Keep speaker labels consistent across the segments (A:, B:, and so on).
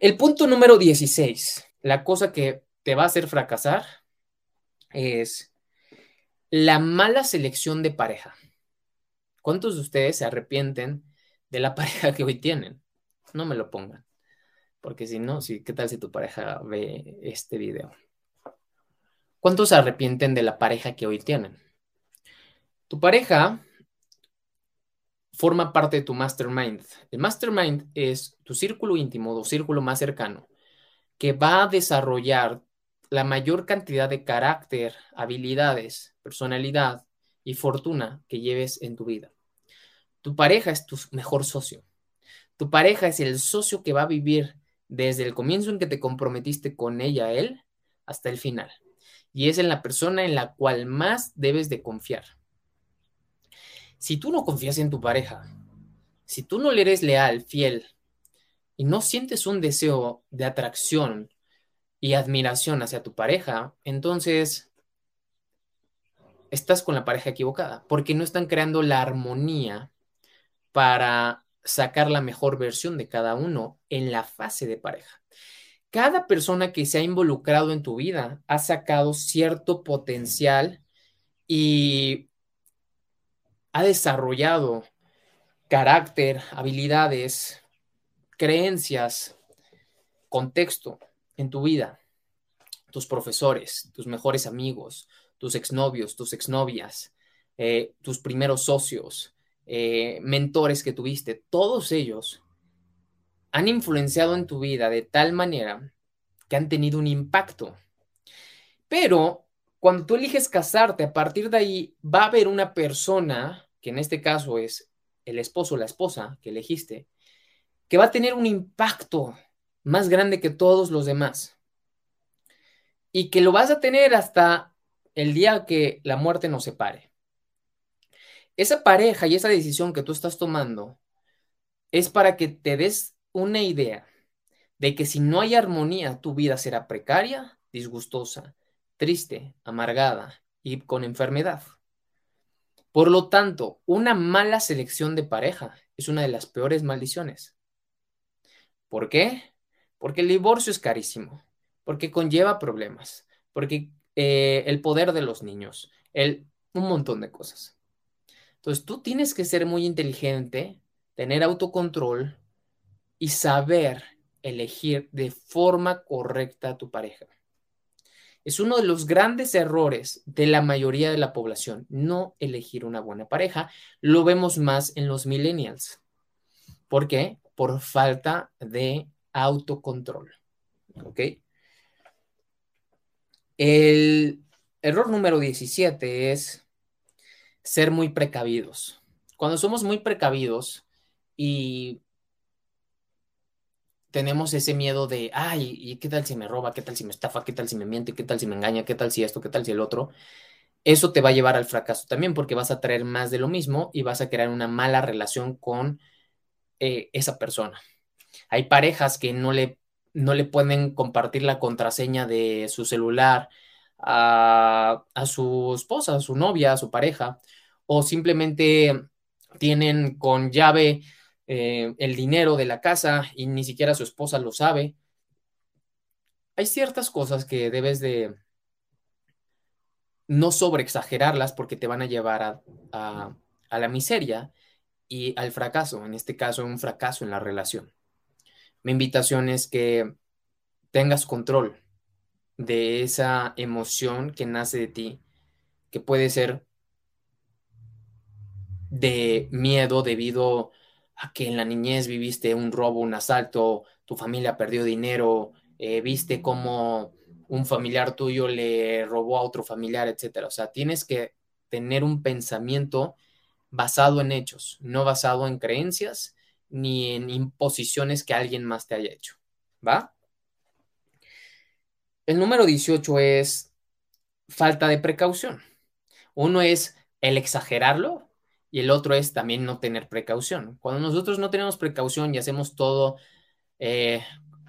A: El punto número 16, la cosa que te va a hacer fracasar es la mala selección de pareja. ¿Cuántos de ustedes se arrepienten de la pareja que hoy tienen? No me lo pongan, porque si no, sí, ¿qué tal si tu pareja ve este video? ¿Cuántos se arrepienten de la pareja que hoy tienen? Tu pareja forma parte de tu mastermind. El mastermind es tu círculo íntimo o círculo más cercano que va a desarrollar la mayor cantidad de carácter, habilidades, personalidad y fortuna que lleves en tu vida. Tu pareja es tu mejor socio. Tu pareja es el socio que va a vivir desde el comienzo en que te comprometiste con ella, él, hasta el final. Y es en la persona en la cual más debes de confiar. Si tú no confías en tu pareja, si tú no le eres leal, fiel, y no sientes un deseo de atracción y admiración hacia tu pareja, entonces estás con la pareja equivocada, porque no están creando la armonía para sacar la mejor versión de cada uno en la fase de pareja. Cada persona que se ha involucrado en tu vida ha sacado cierto potencial y ha desarrollado carácter, habilidades, creencias, contexto en tu vida, tus profesores, tus mejores amigos, tus exnovios, tus exnovias, eh, tus primeros socios, eh, mentores que tuviste, todos ellos han influenciado en tu vida de tal manera que han tenido un impacto. Pero cuando tú eliges casarte, a partir de ahí va a haber una persona, que en este caso es el esposo o la esposa que elegiste, que va a tener un impacto más grande que todos los demás. Y que lo vas a tener hasta el día que la muerte nos separe. Esa pareja y esa decisión que tú estás tomando es para que te des una idea de que si no hay armonía, tu vida será precaria, disgustosa, triste, amargada y con enfermedad. Por lo tanto, una mala selección de pareja es una de las peores maldiciones. ¿Por qué? Porque el divorcio es carísimo, porque conlleva problemas, porque eh, el poder de los niños, el, un montón de cosas. Entonces, tú tienes que ser muy inteligente, tener autocontrol y saber elegir de forma correcta a tu pareja. Es uno de los grandes errores de la mayoría de la población, no elegir una buena pareja. Lo vemos más en los millennials. ¿Por qué? Por falta de autocontrol. ¿Ok? El error número 17 es ser muy precavidos. Cuando somos muy precavidos y tenemos ese miedo de, ay, ¿y qué tal si me roba? ¿Qué tal si me estafa? ¿Qué tal si me miente? ¿Qué tal si me engaña? ¿Qué tal si esto? ¿Qué tal si el otro? Eso te va a llevar al fracaso también porque vas a traer más de lo mismo y vas a crear una mala relación con eh, esa persona. Hay parejas que no le, no le pueden compartir la contraseña de su celular a, a su esposa, a su novia, a su pareja, o simplemente tienen con llave eh, el dinero de la casa y ni siquiera su esposa lo sabe. Hay ciertas cosas que debes de no sobreexagerarlas porque te van a llevar a, a la miseria y al fracaso, en este caso un fracaso en la relación. Mi invitación es que tengas control de esa emoción que nace de ti, que puede ser de miedo debido a que en la niñez viviste un robo, un asalto, tu familia perdió dinero, eh, viste cómo un familiar tuyo le robó a otro familiar, etcétera. O sea, tienes que tener un pensamiento basado en hechos, no basado en creencias ni en imposiciones que alguien más te haya hecho. ¿Va? El número 18 es falta de precaución. Uno es el exagerarlo y el otro es también no tener precaución. Cuando nosotros no tenemos precaución y hacemos todo eh,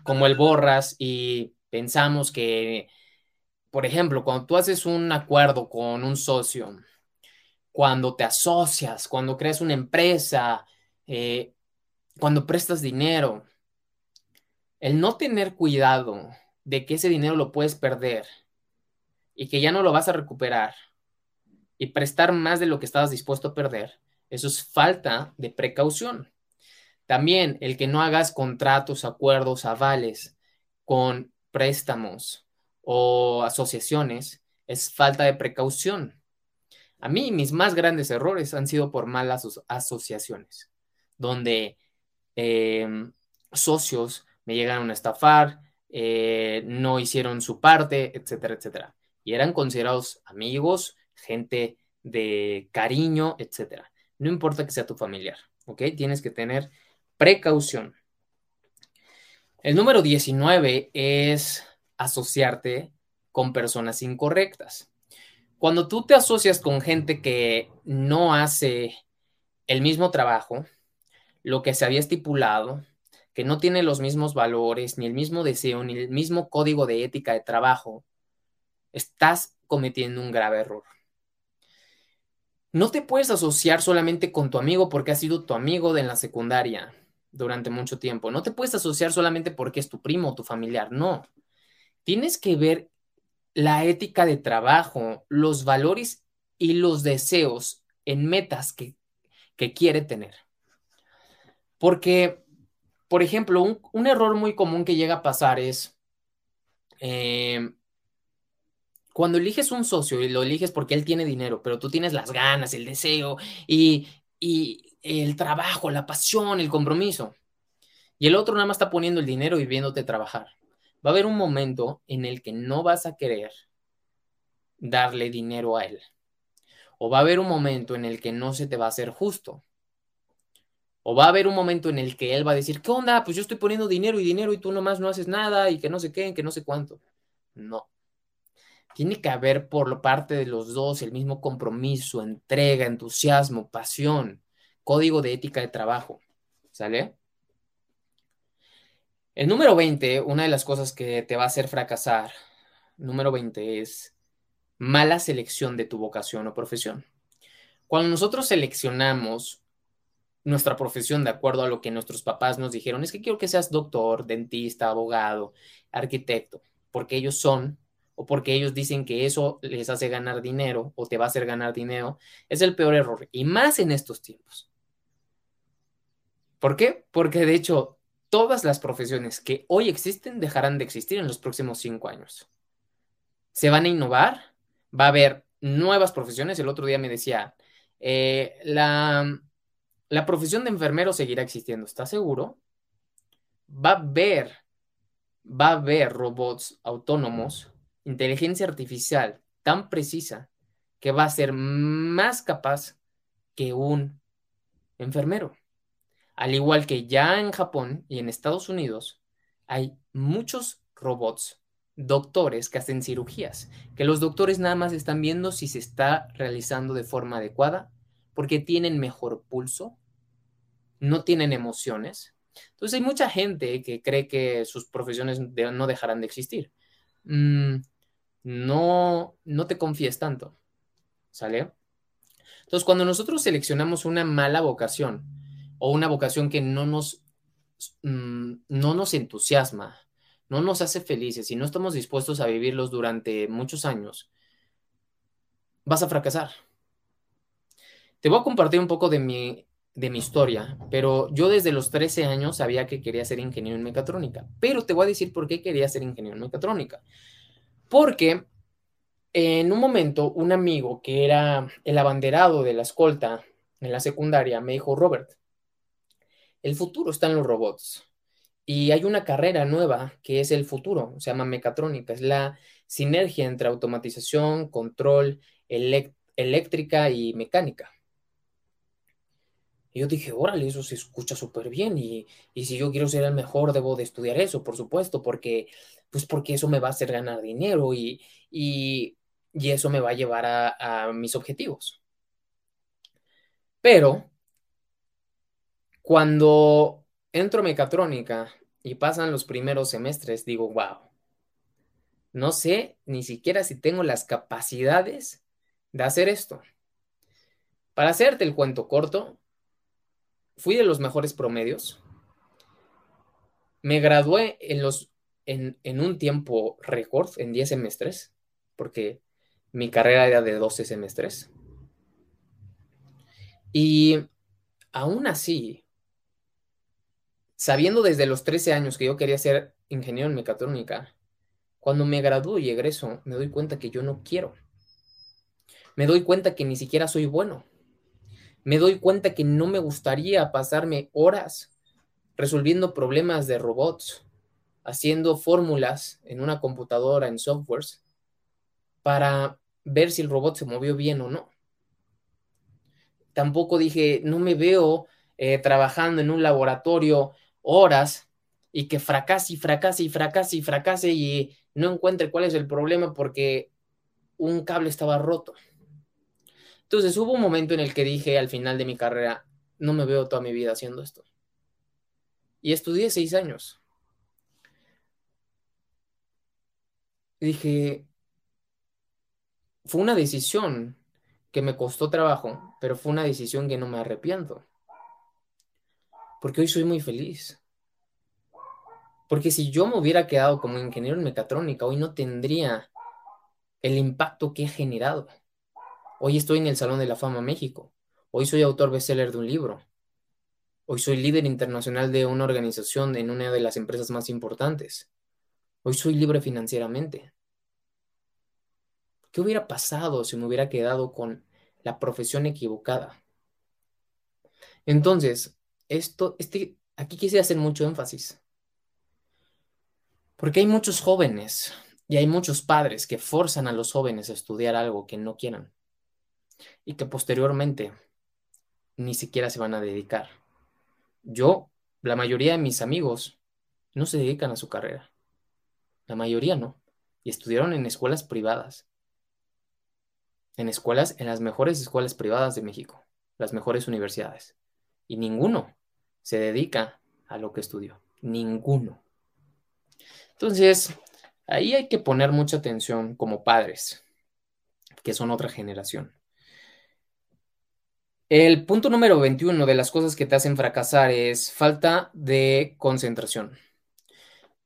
A: como el borras y pensamos que, por ejemplo, cuando tú haces un acuerdo con un socio, cuando te asocias, cuando creas una empresa, eh, cuando prestas dinero, el no tener cuidado de que ese dinero lo puedes perder y que ya no lo vas a recuperar y prestar más de lo que estabas dispuesto a perder, eso es falta de precaución. También el que no hagas contratos, acuerdos, avales con préstamos o asociaciones es falta de precaución. A mí mis más grandes errores han sido por malas asociaciones, donde em, socios me llegaron a estafar, eh, no hicieron su parte, etcétera, etcétera. Y eran considerados amigos, gente de cariño, etcétera. No importa que sea tu familiar, ¿ok? Tienes que tener precaución. El número 19 es asociarte con personas incorrectas. Cuando tú te asocias con gente que no hace el mismo trabajo, lo que se había estipulado, que no tiene los mismos valores, ni el mismo deseo, ni el mismo código de ética de trabajo, estás cometiendo un grave error. No te puedes asociar solamente con tu amigo porque ha sido tu amigo de la secundaria durante mucho tiempo. No te puedes asociar solamente porque es tu primo o tu familiar. No. Tienes que ver la ética de trabajo, los valores y los deseos en metas que, quiere tener. Porque, por ejemplo, un, error muy común que llega a pasar es eh, cuando eliges un socio y lo eliges porque él tiene dinero, pero tú tienes las ganas, el deseo y, el trabajo, la pasión, el compromiso, y el otro nada más está poniendo el dinero y viéndote trabajar, va a haber un momento en el que no vas a querer darle dinero a él. O va a haber un momento en el que no se te va a hacer justo. O va a haber un momento en el que él va a decir, ¿qué onda? Pues yo estoy poniendo dinero y dinero y tú nomás no haces nada y que no sé qué, que no sé cuánto. No. Tiene que haber por parte de los dos el mismo compromiso, entrega, entusiasmo, pasión, código de ética de trabajo. ¿Sale? El número 20, una de las cosas que te va a hacer fracasar, número 20 es mala selección de tu vocación o profesión. Cuando nosotros seleccionamos nuestra profesión de acuerdo a lo que nuestros papás nos dijeron, es que quiero que seas doctor, dentista, abogado, arquitecto, porque ellos son o porque ellos dicen que eso les hace ganar dinero o te va a hacer ganar dinero, es el peor error. Y más en estos tiempos. ¿Por qué? Porque de hecho, todas las profesiones que hoy existen dejarán de existir en los próximos cinco años. Se van a innovar, va a haber nuevas profesiones. El otro día me decía, eh, la, la profesión de enfermero seguirá existiendo, ¿estás seguro? Va a haber, va a haber robots autónomos inteligencia artificial tan precisa que va a ser más capaz que un enfermero. Al igual que ya en Japón y en Estados Unidos hay muchos robots, doctores que hacen cirugías, que los doctores nada más están viendo si se está realizando de forma adecuada, porque tienen mejor pulso, no tienen emociones. Entonces hay mucha gente que cree que sus profesiones no dejarán de existir. Mm, no, no te confíes tanto. ¿Sale? Entonces, cuando nosotros seleccionamos una mala vocación o una vocación que no nos, mm, no nos entusiasma, no nos hace felices y no estamos dispuestos a vivirlos durante muchos años, vas a fracasar. Te voy a compartir un poco de mi, de mi historia, pero yo desde los 13 años sabía que quería ser ingeniero en mecatrónica. Pero te voy a decir por qué quería ser ingeniero en mecatrónica. Porque en un momento un amigo que era el abanderado de la escolta en la secundaria me dijo, Robert, el futuro está en los robots. Y hay una carrera nueva que es el futuro, se llama mecatrónica, es la sinergia entre automatización, control, eléctrica y mecánica. Y yo dije, órale, eso se escucha súper bien y, si yo quiero ser el mejor, debo de estudiar eso, por supuesto, porque, pues porque eso me va a hacer ganar dinero y, y, eso me va a llevar a, a mis objetivos. Pero cuando entro a mecatrónica y pasan los primeros semestres, digo, wow, no sé ni siquiera si tengo las capacidades de hacer esto. Para hacerte el cuento corto, fui de los mejores promedios. Me gradué en, los, en, en un tiempo récord, en 10 semestres, porque mi carrera era de 12 semestres. Y aún así, sabiendo desde los 13 años que yo quería ser ingeniero en mecatrónica, cuando me gradúo y egreso, me doy cuenta que yo no quiero. Me doy cuenta que ni siquiera soy bueno. Me doy cuenta que no me gustaría pasarme horas resolviendo problemas de robots, haciendo fórmulas en una computadora, en softwares, para ver si el robot se movió bien o no. Tampoco dije, no me veo eh, trabajando en un laboratorio horas y que fracase y fracase y fracase y fracase y no encuentre cuál es el problema porque un cable estaba roto. Entonces hubo un momento en el que dije al final de mi carrera, no me veo toda mi vida haciendo esto. Y estudié seis años. Dije, fue una decisión que me costó trabajo, pero fue una decisión que no me arrepiento. Porque hoy soy muy feliz. Porque si yo me hubiera quedado como ingeniero en mecatrónica, hoy no tendría el impacto que he generado. Hoy estoy en el Salón de la Fama México. Hoy soy autor bestseller de un libro. Hoy soy líder internacional de una organización en una de las empresas más importantes. Hoy soy libre financieramente. ¿Qué hubiera pasado si me hubiera quedado con la profesión equivocada? Entonces, esto, este, aquí quise hacer mucho énfasis. Porque hay muchos jóvenes y hay muchos padres que forzan a los jóvenes a estudiar algo que no quieran y que posteriormente ni siquiera se van a dedicar. Yo, la mayoría de mis amigos no se dedican a su carrera. La mayoría no. Y estudiaron en escuelas privadas. En escuelas, en las mejores escuelas privadas de México, las mejores universidades. Y ninguno se dedica a lo que estudió. Ninguno. Entonces, ahí hay que poner mucha atención como padres, que son otra generación. El punto número 21 de las cosas que te hacen fracasar es falta de concentración.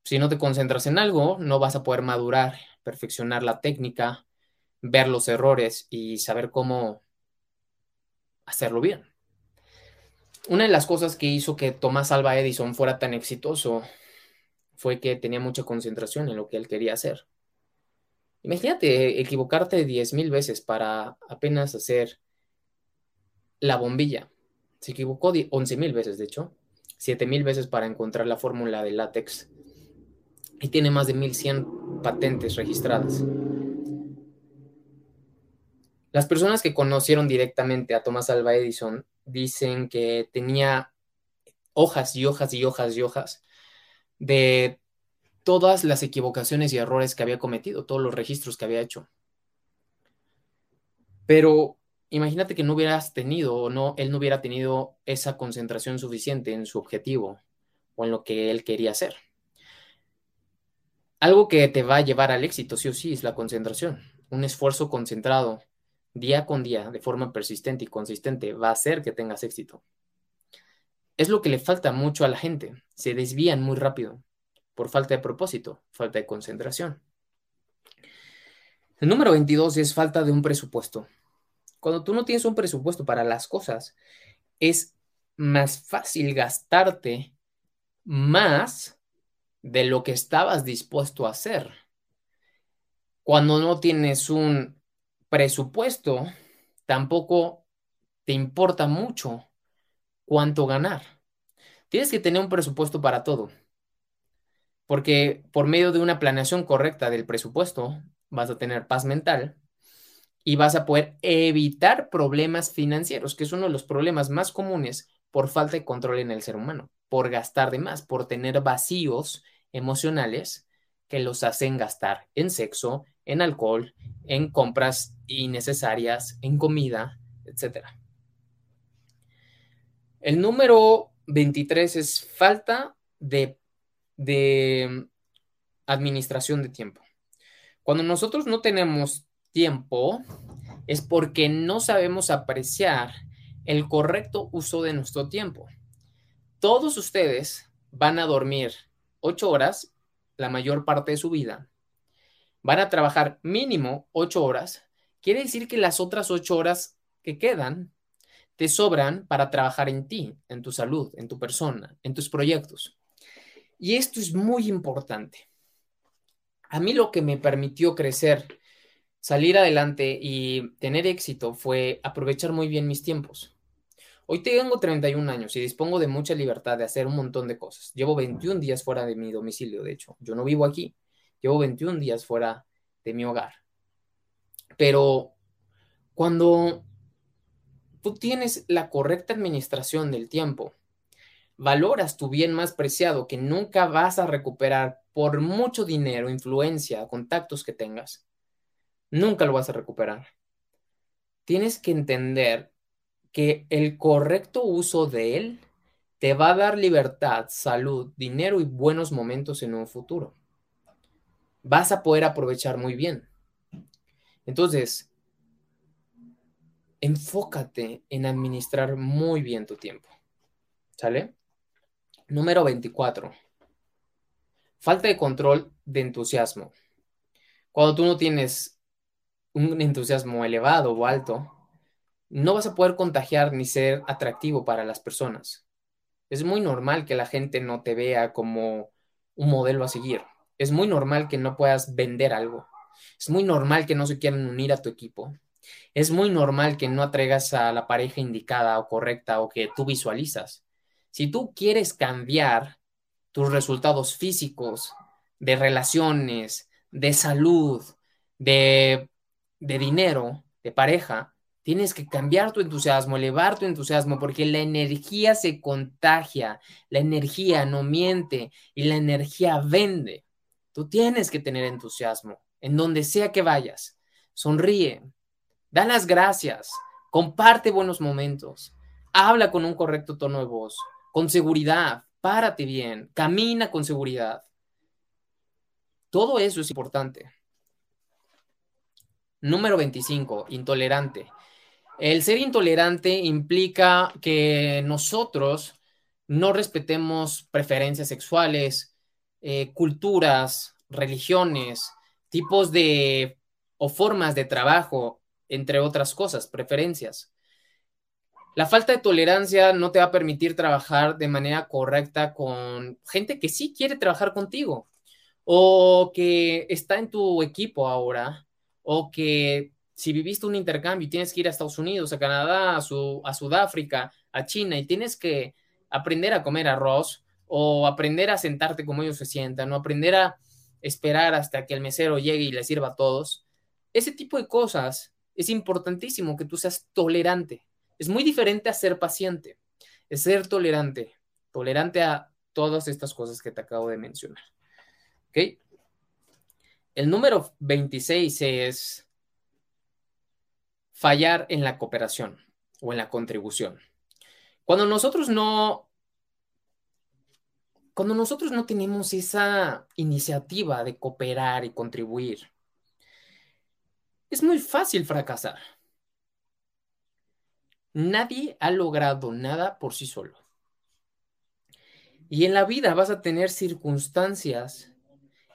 A: Si no te concentras en algo, no vas a poder madurar, perfeccionar la técnica, ver los errores y saber cómo hacerlo bien. Una de las cosas que hizo que Tomás Alba Edison fuera tan exitoso fue que tenía mucha concentración en lo que él quería hacer. Imagínate equivocarte 10.000 veces para apenas hacer la bombilla. Se equivocó 11.000 veces, de hecho. 7.000 veces para encontrar la fórmula de látex. Y tiene más de 1.100 patentes registradas. Las personas que conocieron directamente a Thomas Alva Edison dicen que tenía hojas y hojas y hojas y hojas de todas las equivocaciones y errores que había cometido, todos los registros que había hecho. Pero imagínate que no hubieras tenido o no, él no hubiera tenido esa concentración suficiente en su objetivo o en lo que él quería hacer. Algo que te va a llevar al éxito, sí o sí, es la concentración. Un esfuerzo concentrado día con día, de forma persistente y consistente, va a hacer que tengas éxito es lo que le falta mucho a la gente. Se desvían muy rápido por falta de propósito, falta de concentración. El número 22 es falta de un presupuesto. Cuando tú no tienes un presupuesto para las cosas, es más fácil gastarte más de lo que estabas dispuesto a hacer. Cuando no tienes un presupuesto, tampoco te importa mucho cuánto ganar. Tienes que tener un presupuesto para todo, porque por medio de una planeación correcta del presupuesto vas a tener paz mental y vas a poder evitar problemas financieros, que es uno de los problemas más comunes por falta de control en el ser humano, por gastar de más, por tener vacíos emocionales que los hacen gastar en sexo, en alcohol, en compras innecesarias, en comida, etc. El número 23 es falta de, de administración de tiempo. Cuando nosotros no tenemos tiempo, es porque no sabemos apreciar el correcto uso de nuestro tiempo. Todos ustedes van a dormir ocho horas la mayor parte de su vida. Van a trabajar mínimo ocho horas. Quiere decir que las otras ocho horas que quedan te sobran para trabajar en ti, en tu salud, en tu persona, en tus proyectos. Y esto es muy importante. A mí lo que me permitió crecer, salir adelante y tener éxito fue aprovechar muy bien mis tiempos. Hoy tengo 31 años y dispongo de mucha libertad de hacer un montón de cosas. Llevo 21 días fuera de mi domicilio, de hecho. Yo no vivo aquí. Llevo 21 días fuera de mi hogar. Pero cuando tú tienes la correcta administración del tiempo, valoras tu bien más preciado que nunca vas a recuperar por mucho dinero, influencia, contactos que tengas, nunca lo vas a recuperar. Tienes que entender que el correcto uso de él te va a dar libertad, salud, dinero y buenos momentos en un futuro. Vas a poder aprovechar muy bien. Entonces, enfócate en administrar muy bien tu tiempo. ¿Sale? Número 24. Falta de control de entusiasmo. Cuando tú no tienes un entusiasmo elevado o alto, no vas a poder contagiar ni ser atractivo para las personas. Es muy normal que la gente no te vea como un modelo a seguir. Es muy normal que no puedas vender algo. Es muy normal que no se quieran unir a tu equipo. Es muy normal que no atraigas a la pareja indicada o correcta o que tú visualizas. Si tú quieres cambiar tus resultados físicos, de relaciones, de salud, de, de dinero, de pareja, Tienes que cambiar tu entusiasmo, elevar tu entusiasmo, porque la energía se contagia, la energía no miente y la energía vende. Tú tienes que tener entusiasmo en donde sea que vayas. Sonríe, da las gracias, comparte buenos momentos, habla con un correcto tono de voz, con seguridad, párate bien, camina con seguridad. Todo eso es importante. Número 25, intolerante. El ser intolerante implica que nosotros no respetemos preferencias sexuales, eh, culturas, religiones, tipos de o formas de trabajo, entre otras cosas, preferencias. La falta de tolerancia no te va a permitir trabajar de manera correcta con gente que sí quiere trabajar contigo o que está en tu equipo ahora o que si viviste un intercambio y tienes que ir a Estados Unidos, a Canadá, a, Sudáfrica, a China y tienes que aprender a comer arroz o aprender a sentarte como ellos se sientan o aprender a esperar hasta que el mesero llegue y le sirva a todos, ese tipo de cosas es importantísimo que tú seas tolerante. Es muy diferente a ser paciente, es ser tolerante, tolerante a todas estas cosas que te acabo de mencionar. ¿Ok? El número 26 es fallar en la cooperación o en la contribución. Cuando nosotros no cuando nosotros no tenemos esa iniciativa de cooperar y contribuir, es muy fácil fracasar. Nadie ha logrado nada por sí solo. Y en la vida vas a tener circunstancias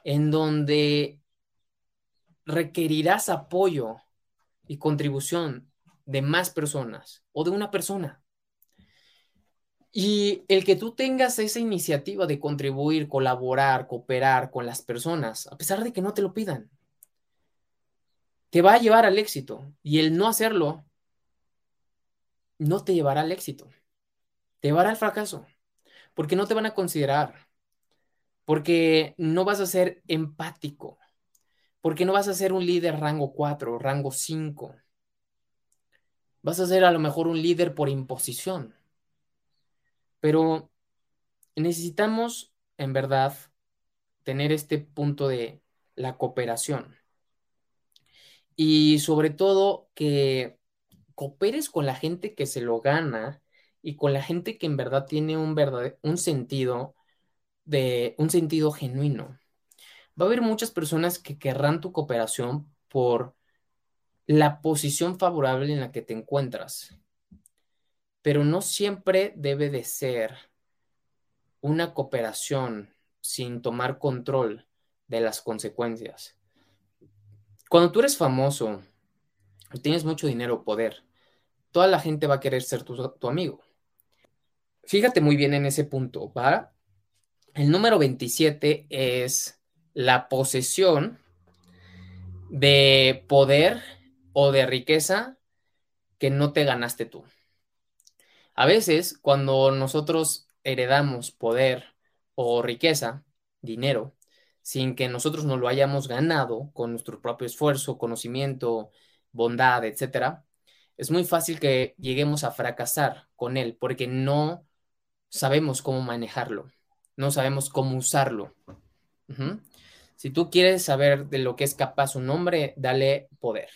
A: en donde requerirás apoyo y contribución de más personas o de una persona. Y el que tú tengas esa iniciativa de contribuir, colaborar, cooperar con las personas, a pesar de que no te lo pidan, te va a llevar al éxito. Y el no hacerlo no te llevará al éxito, te llevará al fracaso, porque no te van a considerar, porque no vas a ser empático, porque no vas a ser un líder rango 4, rango 5. Vas a ser a lo mejor un líder por imposición. Pero necesitamos, en verdad, tener este punto de la cooperación. Y sobre todo que cooperes con la gente que se lo gana y con la gente que en verdad tiene un, un sentido de un sentido genuino. Va a haber muchas personas que querrán tu cooperación por la posición favorable en la que te encuentras pero no siempre debe de ser una cooperación sin tomar control de las consecuencias. Cuando tú eres famoso, tienes mucho dinero o poder, toda la gente va a querer ser tu, tu, amigo. Fíjate muy bien en ese punto, ¿va? El número 27 es la posesión de poder o de riqueza que no te ganaste tú. A veces, cuando nosotros heredamos poder o riqueza, dinero, sin que nosotros nos lo hayamos ganado con nuestro propio esfuerzo, conocimiento, bondad, etcétera, es muy fácil que lleguemos a fracasar con él porque no sabemos cómo manejarlo, no sabemos cómo usarlo. Si tú quieres saber de lo que es capaz un hombre, dale poder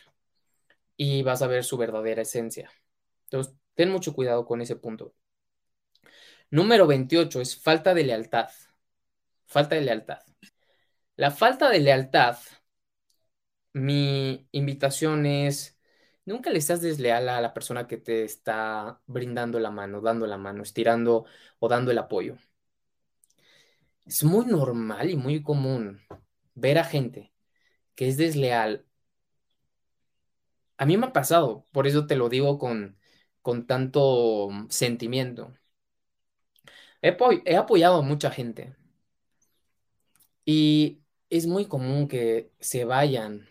A: y vas a ver su verdadera esencia. Entonces, Ten mucho cuidado con ese punto. Número 28 es falta de lealtad. Falta de lealtad. La falta de lealtad, mi invitación es, nunca le estás desleal a la persona que te está brindando la mano, dando la mano, estirando o dando el apoyo. Es muy normal y muy común ver a gente que es desleal. A mí me ha pasado, por eso te lo digo con, con tanto sentimiento. He, apoyado a mucha gente y es muy común que se vayan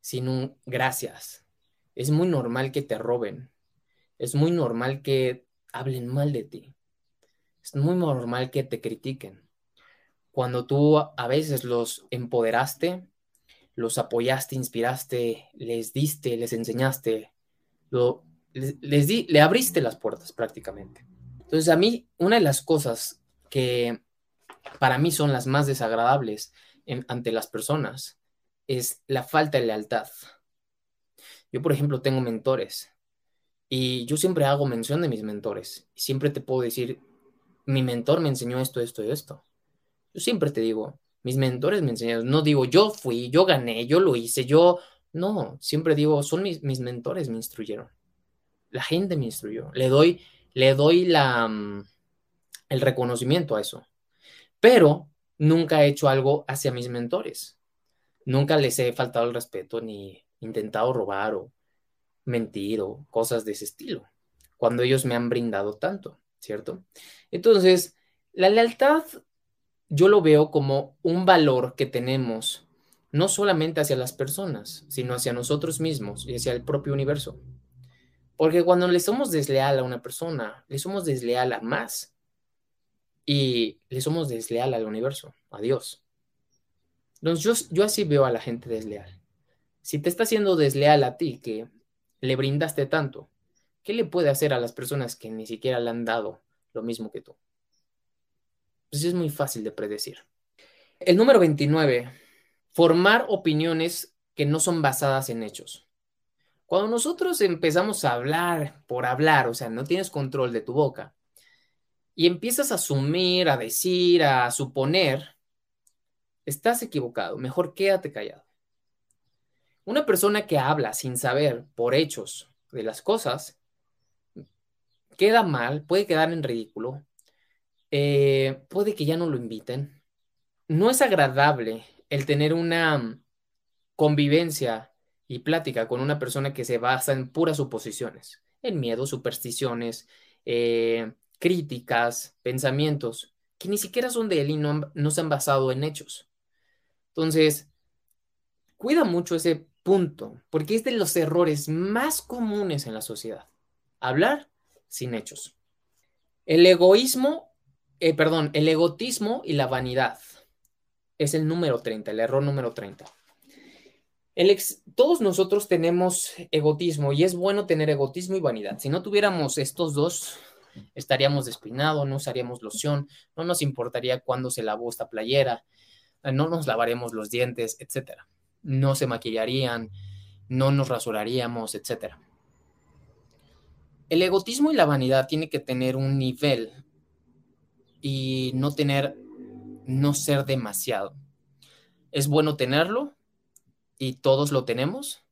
A: sin un gracias. Es muy normal que te roben. Es muy normal que hablen mal de ti. Es muy normal que te critiquen. Cuando tú a veces los empoderaste, los apoyaste, inspiraste, les diste, les enseñaste, lo, les, di, le abriste las puertas prácticamente. Entonces a mí, una de las cosas que para mí son las más desagradables ante las personas es la falta de lealtad. Yo, por ejemplo, tengo mentores y yo siempre hago mención de mis mentores. Siempre te puedo decir, mi mentor me enseñó esto, esto y esto. Yo siempre te digo, mis mentores me enseñaron. No digo, yo fui, yo gané, yo lo hice, yo... No, siempre digo, son mis, mis mentores me instruyeron la gente me instruyó. Le doy, le doy la, mm, el reconocimiento a eso. Pero nunca he hecho algo hacia mis mentores. Nunca les he faltado el respeto ni intentado robar o mentir o cosas de ese estilo, cuando ellos me han brindado tanto, ¿cierto? Entonces, la lealtad yo lo veo como un valor que tenemos no solamente hacia las personas, sino hacia nosotros mismos y hacia el propio universo. Porque cuando le somos desleal a una persona, le somos desleal a más. Y le somos desleal al universo, a Dios. Entonces yo, así veo a la gente desleal. Si te está haciendo desleal a ti, que le brindaste tanto, ¿qué le puede hacer a las personas que ni siquiera le han dado lo mismo que tú? Pues es muy fácil de predecir. El número 29, formar opiniones que no son basadas en hechos. Cuando nosotros empezamos a hablar por hablar, o sea, no tienes control de tu boca, y empiezas a asumir, a decir, a suponer, estás equivocado. Mejor quédate callado. Una persona que habla sin saber por hechos de las cosas, queda mal, puede quedar en ridículo, eh, puede que ya no lo inviten. No es agradable el tener una convivencia y plática con una persona que se basa en puras suposiciones, en miedo, supersticiones, eh, críticas, pensamientos que ni siquiera son de él y no, no se han basado en hechos. Entonces, cuida mucho ese punto, porque es de los errores más comunes en la sociedad. Hablar sin hechos. El egoísmo, eh, perdón, el egotismo y la vanidad es el número 30, el error número 30. El ex, todos nosotros tenemos egotismo y es bueno tener egotismo y vanidad. Si no tuviéramos estos dos, estaríamos despinados, no usaríamos loción, no nos importaría cuándo se lavó esta playera, no nos lavaríamos los dientes, etcétera. No se maquillarían, no nos rasuraríamos, etcétera. El egotismo y la vanidad tiene que tener un nivel y no tener, no ser demasiado. Es bueno tenerlo y todos lo tenemos,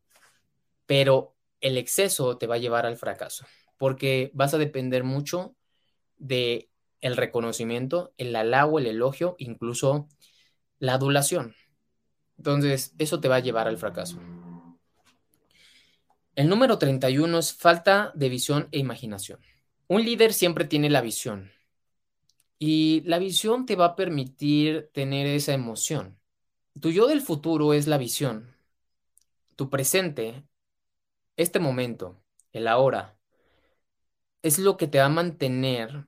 A: pero el exceso te va a llevar al fracaso, porque vas a depender mucho de el reconocimiento, el halago, el elogio, incluso la adulación. Entonces, eso te va a llevar al fracaso. El número 31 es falta de visión e imaginación. Un líder siempre tiene la visión y la visión te va a permitir tener esa emoción. Tu yo del futuro es la visión. Tu presente, este momento, el ahora, es lo que te va a mantener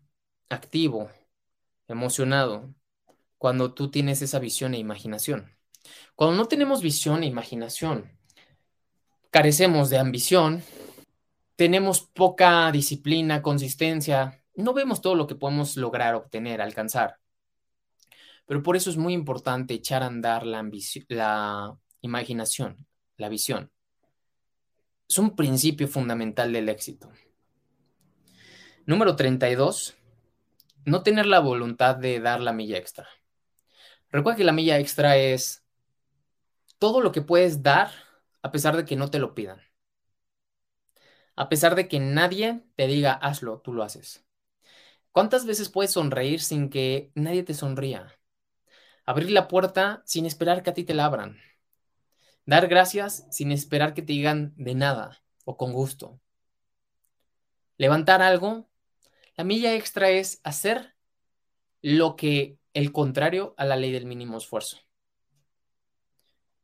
A: activo, emocionado, cuando tú tienes esa visión e imaginación. Cuando no tenemos visión e imaginación, carecemos de ambición, tenemos poca disciplina, consistencia, no vemos todo lo que podemos lograr, obtener, alcanzar. Pero por eso es muy importante echar a andar la, la imaginación, la visión. Es un principio fundamental del éxito. Número 32. No tener la voluntad de dar la milla extra. Recuerda que la milla extra es todo lo que puedes dar a pesar de que no te lo pidan. A pesar de que nadie te diga hazlo, tú lo haces. ¿Cuántas veces puedes sonreír sin que nadie te sonría? Abrir la puerta sin esperar que a ti te la abran. Dar gracias sin esperar que te digan de nada o con gusto. Levantar algo. La milla extra es hacer lo que el contrario a la ley del mínimo esfuerzo.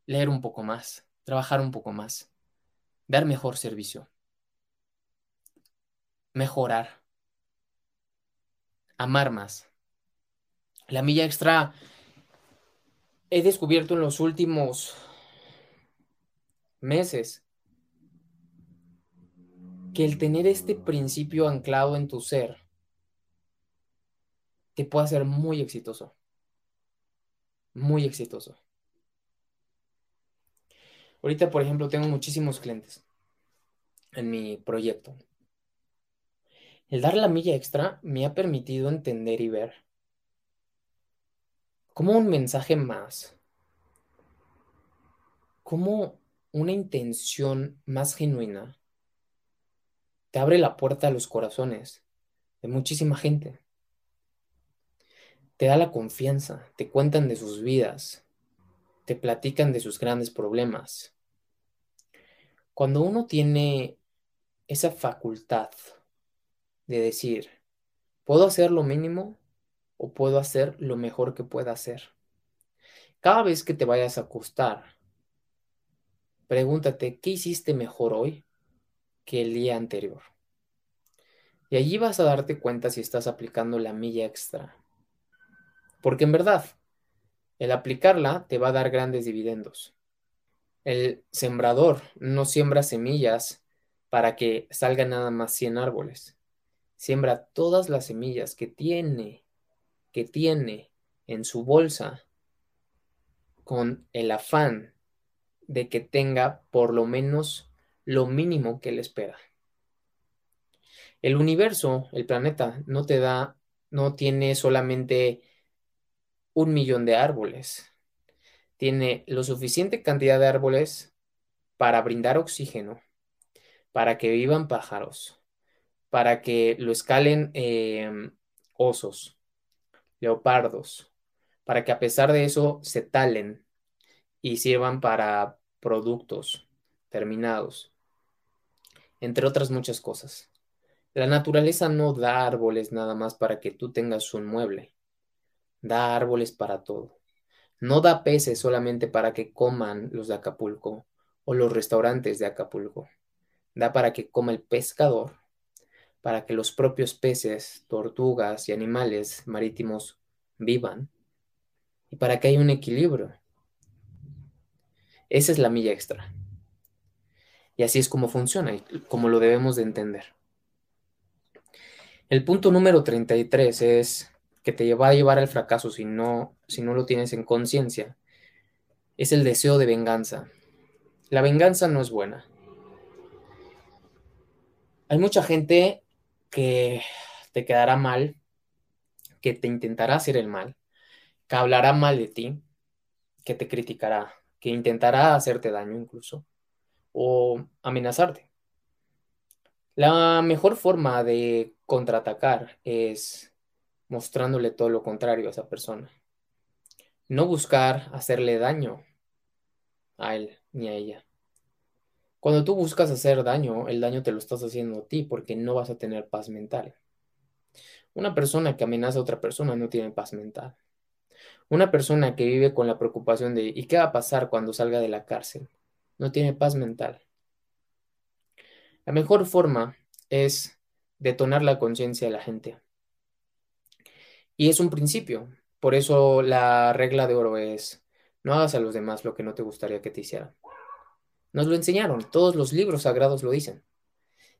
A: Leer un poco más, trabajar un poco más, dar mejor servicio, mejorar amar más. La milla extra he descubierto en los últimos meses que el tener este principio anclado en tu ser te puede hacer muy exitoso. Muy exitoso. Ahorita, por ejemplo, tengo muchísimos clientes en mi proyecto. El dar la milla extra me ha permitido entender y ver como un mensaje más, como una intención más genuina te abre la puerta a los corazones de muchísima gente. Te da la confianza, te cuentan de sus vidas, te platican de sus grandes problemas. Cuando uno tiene esa facultad de decir, ¿puedo hacer lo mínimo o puedo hacer lo mejor que pueda hacer? Cada vez que te vayas a acostar, pregúntate, ¿qué hiciste mejor hoy que el día anterior? Y allí vas a darte cuenta si estás aplicando la milla extra. Porque en verdad, el aplicarla te va a dar grandes dividendos. El sembrador no siembra semillas para que salgan nada más 100 árboles siembra todas las semillas que tiene, que tiene en su bolsa con el afán de que tenga por lo menos lo mínimo que le espera. El universo, el planeta, no te da, no tiene solamente un millón de árboles. Tiene lo suficiente cantidad de árboles para brindar oxígeno, para que vivan pájaros, para que lo escalen em, osos, leopardos, para que a pesar de eso se talen y sirvan para productos terminados, entre otras muchas cosas. La naturaleza no da árboles nada más para que tú tengas un mueble. Da árboles para todo. No da peces solamente para que coman los de Acapulco o los restaurantes de Acapulco. Da para que coma el pescador, para que los propios peces, tortugas y animales marítimos vivan y para que haya un equilibrio. Esa es la milla extra. Y así es como funciona y como lo debemos de entender. El punto número 33 es que te va a llevar al fracaso si no, si no lo tienes en conciencia. Es el deseo de venganza. La venganza no es buena. Hay mucha gente que te quedará mal, que te intentará hacer el mal, que hablará mal de ti, que te criticará, que intentará hacerte daño incluso, o amenazarte. La mejor forma de contraatacar es mostrándole todo lo contrario a esa persona. No buscar hacerle daño a él ni a ella. Cuando tú buscas hacer daño, el daño te lo estás haciendo a ti porque no vas a tener paz mental. Una persona que amenaza a otra persona no tiene paz mental. Una persona que vive con la preocupación de ¿y qué va a pasar cuando salga de la cárcel? No tiene paz mental. La mejor forma es detonar la conciencia de la gente. Y es un principio. Por eso la regla de oro es, no hagas a los demás lo que no te gustaría que te hicieran. Nos lo enseñaron, todos los libros sagrados lo dicen.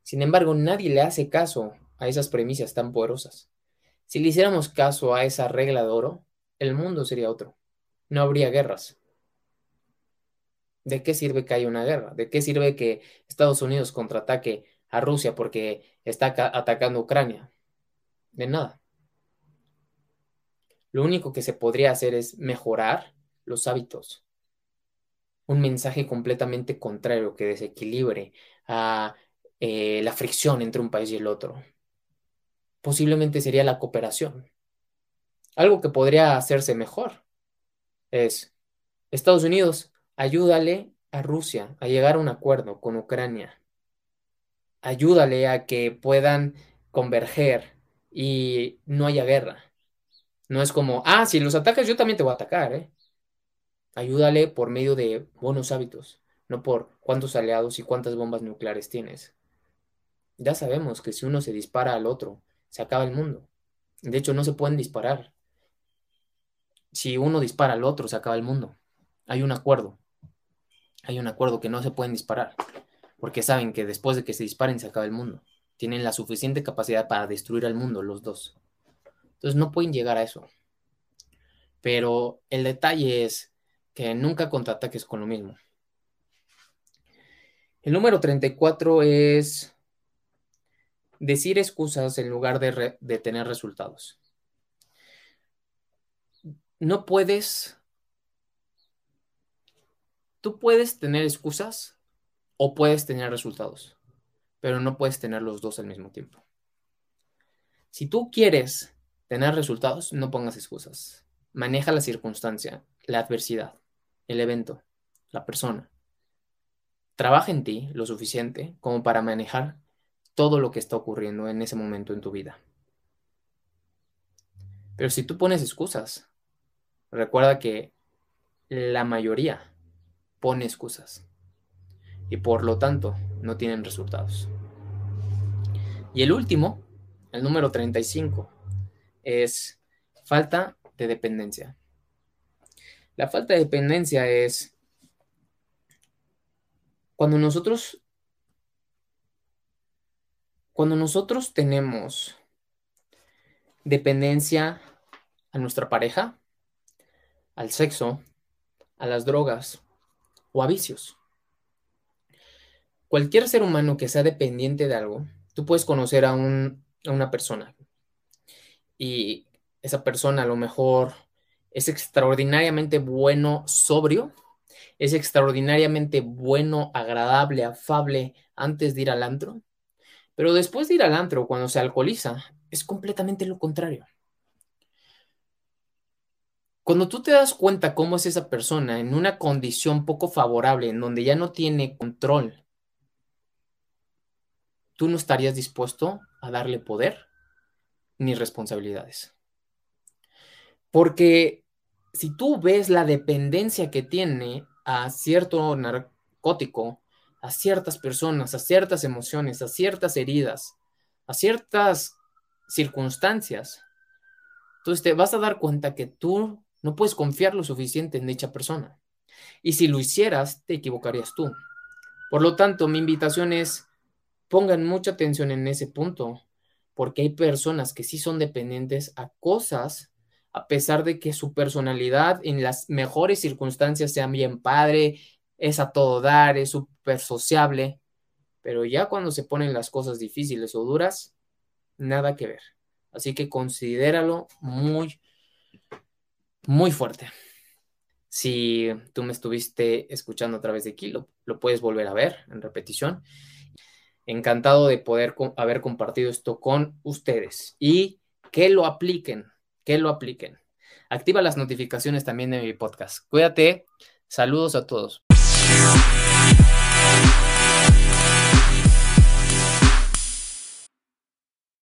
A: Sin embargo, nadie le hace caso a esas premisas tan poderosas. Si le hiciéramos caso a esa regla de oro, el mundo sería otro. No habría guerras. ¿De qué sirve que haya una guerra? ¿De qué sirve que Estados Unidos contraataque a Rusia porque está atacando Ucrania? De nada. Lo único que se podría hacer es mejorar los hábitos. Un mensaje completamente contrario que desequilibre a eh, la fricción entre un país y el otro. Posiblemente sería la cooperación. Algo que podría hacerse mejor es Estados Unidos, ayúdale a Rusia a llegar a un acuerdo con Ucrania. Ayúdale a que puedan converger y no haya guerra. No es como, ah, si los atacas, yo también te voy a atacar, ¿eh? Ayúdale por medio de buenos hábitos, no por cuántos aliados y cuántas bombas nucleares tienes. Ya sabemos que si uno se dispara al otro, se acaba el mundo. De hecho, no se pueden disparar. Si uno dispara al otro, se acaba el mundo. Hay un acuerdo. Hay un acuerdo que no se pueden disparar, porque saben que después de que se disparen, se acaba el mundo. Tienen la suficiente capacidad para destruir al mundo los dos. Entonces no pueden llegar a eso. Pero el detalle es que nunca contraataques con lo mismo. El número 34 es decir excusas en lugar de, de tener resultados. No puedes... Tú puedes tener excusas o puedes tener resultados, pero no puedes tener los dos al mismo tiempo. Si tú quieres tener resultados, no pongas excusas. Maneja la circunstancia, la adversidad, el evento, la persona. Trabaja en ti lo suficiente como para manejar todo lo que está ocurriendo en ese momento en tu vida. Pero si tú pones excusas, recuerda que la mayoría pone excusas y por lo tanto no tienen resultados. Y el último, el número 35, es falta de dependencia. La falta de dependencia es cuando nosotros cuando nosotros tenemos dependencia a nuestra pareja, al sexo, a las drogas o a vicios. Cualquier ser humano que sea dependiente de algo, tú puedes conocer a, un, a una persona y esa persona a lo mejor es extraordinariamente bueno sobrio, es extraordinariamente bueno, agradable, afable antes de ir al antro, pero después de ir al antro, cuando se alcoholiza, es completamente lo contrario. Cuando tú te das cuenta cómo es esa persona en una condición poco favorable, en donde ya no tiene control tú no estarías dispuesto a darle poder ni responsabilidades. Porque si tú ves la dependencia que tiene a cierto narcótico, a ciertas personas, a ciertas emociones, a ciertas heridas, a ciertas circunstancias, entonces te vas a dar cuenta que tú no puedes confiar lo suficiente en dicha persona. Y si lo hicieras, te equivocarías tú. Por lo tanto, mi invitación es, pongan mucha atención en ese punto, porque hay personas que sí son dependientes a cosas, a pesar de que su personalidad en las mejores circunstancias sea bien padre, es a todo dar, es súper sociable, pero ya cuando se ponen las cosas difíciles o duras, nada que ver. Así que considéralo muy, muy fuerte. Si tú me estuviste escuchando a través de aquí, lo, puedes volver a ver en repetición. Encantado de poder haber compartido esto con ustedes y que lo apliquen, que lo apliquen. Activa las notificaciones también de mi podcast. Cuídate. Saludos a todos.